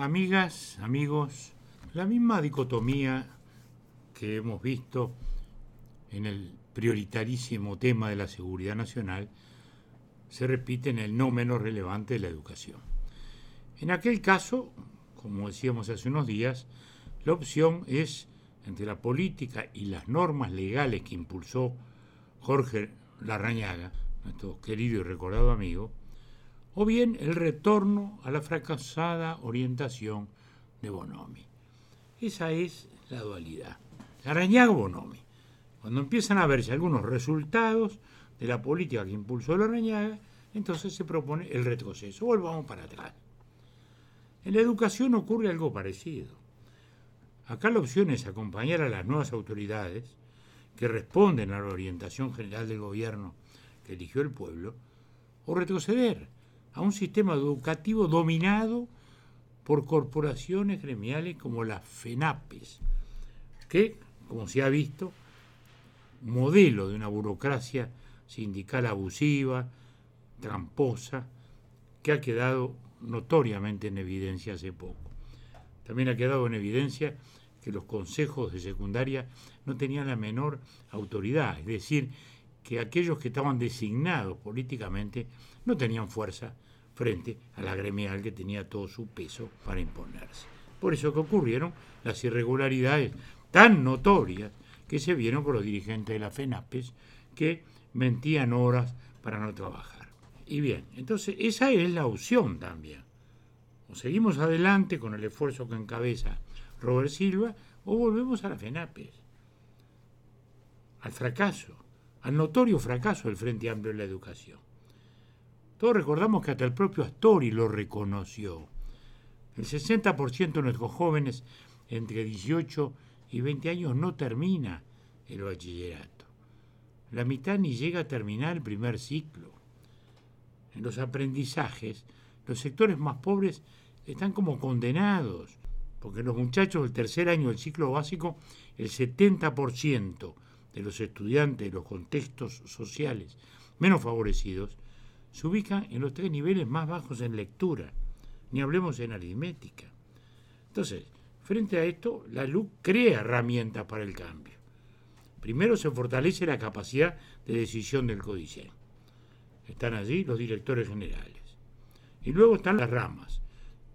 Amigas, amigos, la misma dicotomía que hemos visto en el prioritarísimo tema de la seguridad nacional se repite en el no menos relevante de la educación. En aquel caso, como decíamos hace unos días, la opción es entre la política y las normas legales que impulsó Jorge Larrañaga, nuestro querido y recordado amigo, o bien el retorno a la fracasada orientación de Bonomi. Esa es la dualidad. Larrañaga-Bonomi. Cuando empiezan a verse algunos resultados de la política que impulsó Larrañaga, entonces se propone el retroceso. Volvamos para atrás. En la educación ocurre algo parecido. Acá la opción es acompañar a las nuevas autoridades que responden a la orientación general del gobierno que eligió el pueblo, o retroceder a un sistema educativo dominado por corporaciones gremiales como las FENAPES, que, como se ha visto, modelo de una burocracia sindical abusiva, tramposa, que ha quedado notoriamente en evidencia hace poco. También ha quedado en evidencia que los consejos de secundaria no tenían la menor autoridad, es decir, que aquellos que estaban designados políticamente no tenían fuerza frente a la gremial que tenía todo su peso para imponerse. Por eso que ocurrieron las irregularidades tan notorias que se vieron con los dirigentes de la FENAPES que mentían horas para no trabajar. Y bien, entonces esa es la opción también. O seguimos adelante con el esfuerzo que encabeza Robert Silva o volvemos a la FENAPES, al fracaso, al notorio fracaso del Frente Amplio en la educación. Todos recordamos que hasta el propio Astori lo reconoció. El 60% de nuestros jóvenes entre 18 y 20 años no termina el bachillerato. La mitad ni llega a terminar el primer ciclo. En los aprendizajes, los sectores más pobres están como condenados, porque los muchachos del tercer año del ciclo básico, el 70% de los estudiantes de los contextos sociales menos favorecidos se ubican en los tres niveles más bajos en lectura, ni hablemos en aritmética. Entonces, frente a esto, la LUC crea herramientas para el cambio. Primero se fortalece la capacidad de decisión del códice. Están allí los directores generales. Y luego están las ramas.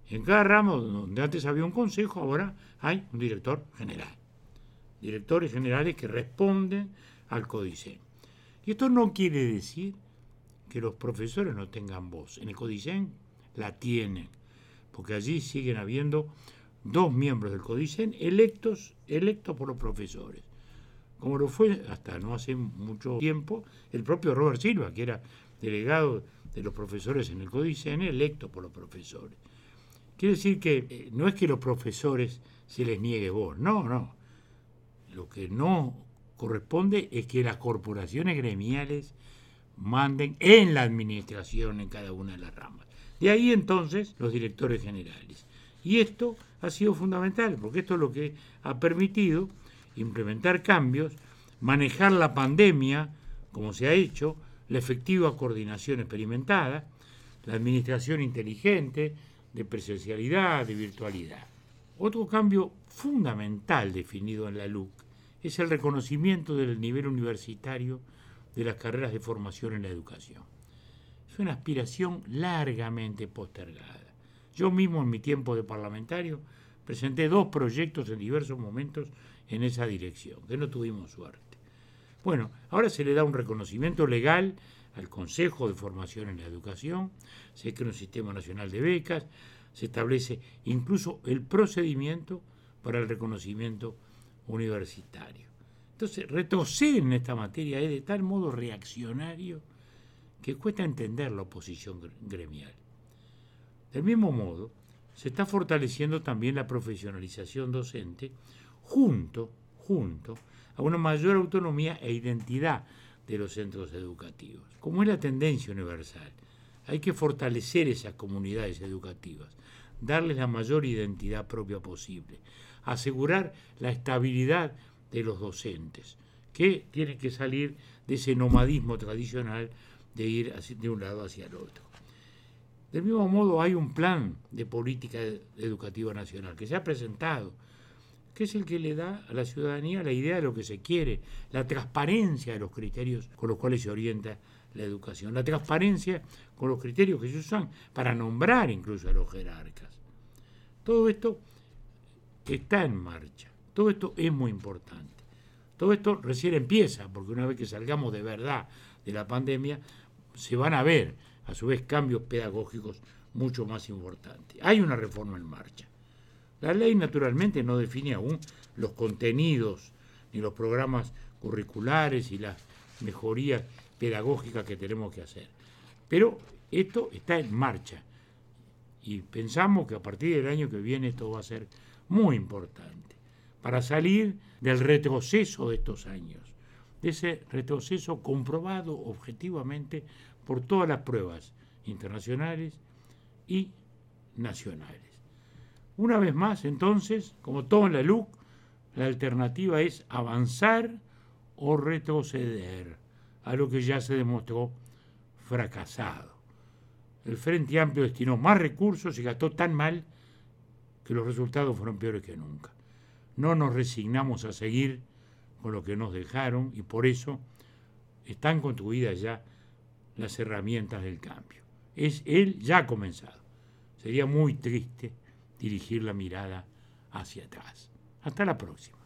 En cada ramo donde antes había un consejo, ahora hay un director general. Directores generales que responden al códice. Y esto no quiere decir que los profesores no tengan voz. En el Codicen la tienen, porque allí siguen habiendo dos miembros del Codicen electos, electos por los profesores, como lo fue hasta no hace mucho tiempo el propio Robert Silva, que era delegado de los profesores en el Codicen, electo por los profesores. Quiere decir que eh, no es que los profesores se les niegue voz, no, no. Lo que no corresponde es que las corporaciones gremiales manden en la administración en cada una de las ramas. De ahí entonces los directores generales. Y esto ha sido fundamental, porque esto es lo que ha permitido implementar cambios, manejar la pandemia, como se ha hecho, la efectiva coordinación experimentada, la administración inteligente, de presencialidad, de virtualidad. Otro cambio fundamental definido en la LUC es el reconocimiento del nivel universitario de las carreras de formación en la educación. Es una aspiración largamente postergada. Yo mismo en mi tiempo de parlamentario presenté dos proyectos en diversos momentos en esa dirección, que no tuvimos suerte. Bueno, ahora se le da un reconocimiento legal al Consejo de Formación en la Educación, se crea un sistema nacional de becas, se establece incluso el procedimiento para el reconocimiento universitario. Entonces, retroceder en esta materia es de tal modo reaccionario que cuesta entender la oposición gremial. Del mismo modo, se está fortaleciendo también la profesionalización docente junto, junto a una mayor autonomía e identidad de los centros educativos. Como es la tendencia universal, hay que fortalecer esas comunidades educativas, darles la mayor identidad propia posible, asegurar la estabilidad de los docentes, que tienen que salir de ese nomadismo tradicional de ir de un lado hacia el otro. Del mismo modo hay un plan de política educativa nacional que se ha presentado, que es el que le da a la ciudadanía la idea de lo que se quiere, la transparencia de los criterios con los cuales se orienta la educación, la transparencia con los criterios que se usan para nombrar incluso a los jerarcas. Todo esto está en marcha, todo esto es muy importante. Todo esto recién empieza, porque una vez que salgamos de verdad de la pandemia, se van a ver, a su vez, cambios pedagógicos mucho más importantes. Hay una reforma en marcha. La ley, naturalmente, no define aún los contenidos ni los programas curriculares y las mejorías pedagógicas que tenemos que hacer. Pero esto está en marcha y pensamos que a partir del año que viene esto va a ser muy importante para salir del retroceso de estos años, de ese retroceso comprobado objetivamente por todas las pruebas internacionales y nacionales. Una vez más, entonces, como todo en la LUC, la alternativa es avanzar o retroceder a lo que ya se demostró fracasado. El Frente Amplio destinó más recursos y gastó tan mal que los resultados fueron peores que nunca. No nos resignamos a seguir con lo que nos dejaron y por eso están construidas ya las herramientas del cambio. Es él ya ha comenzado. Sería muy triste dirigir la mirada hacia atrás. Hasta la próxima.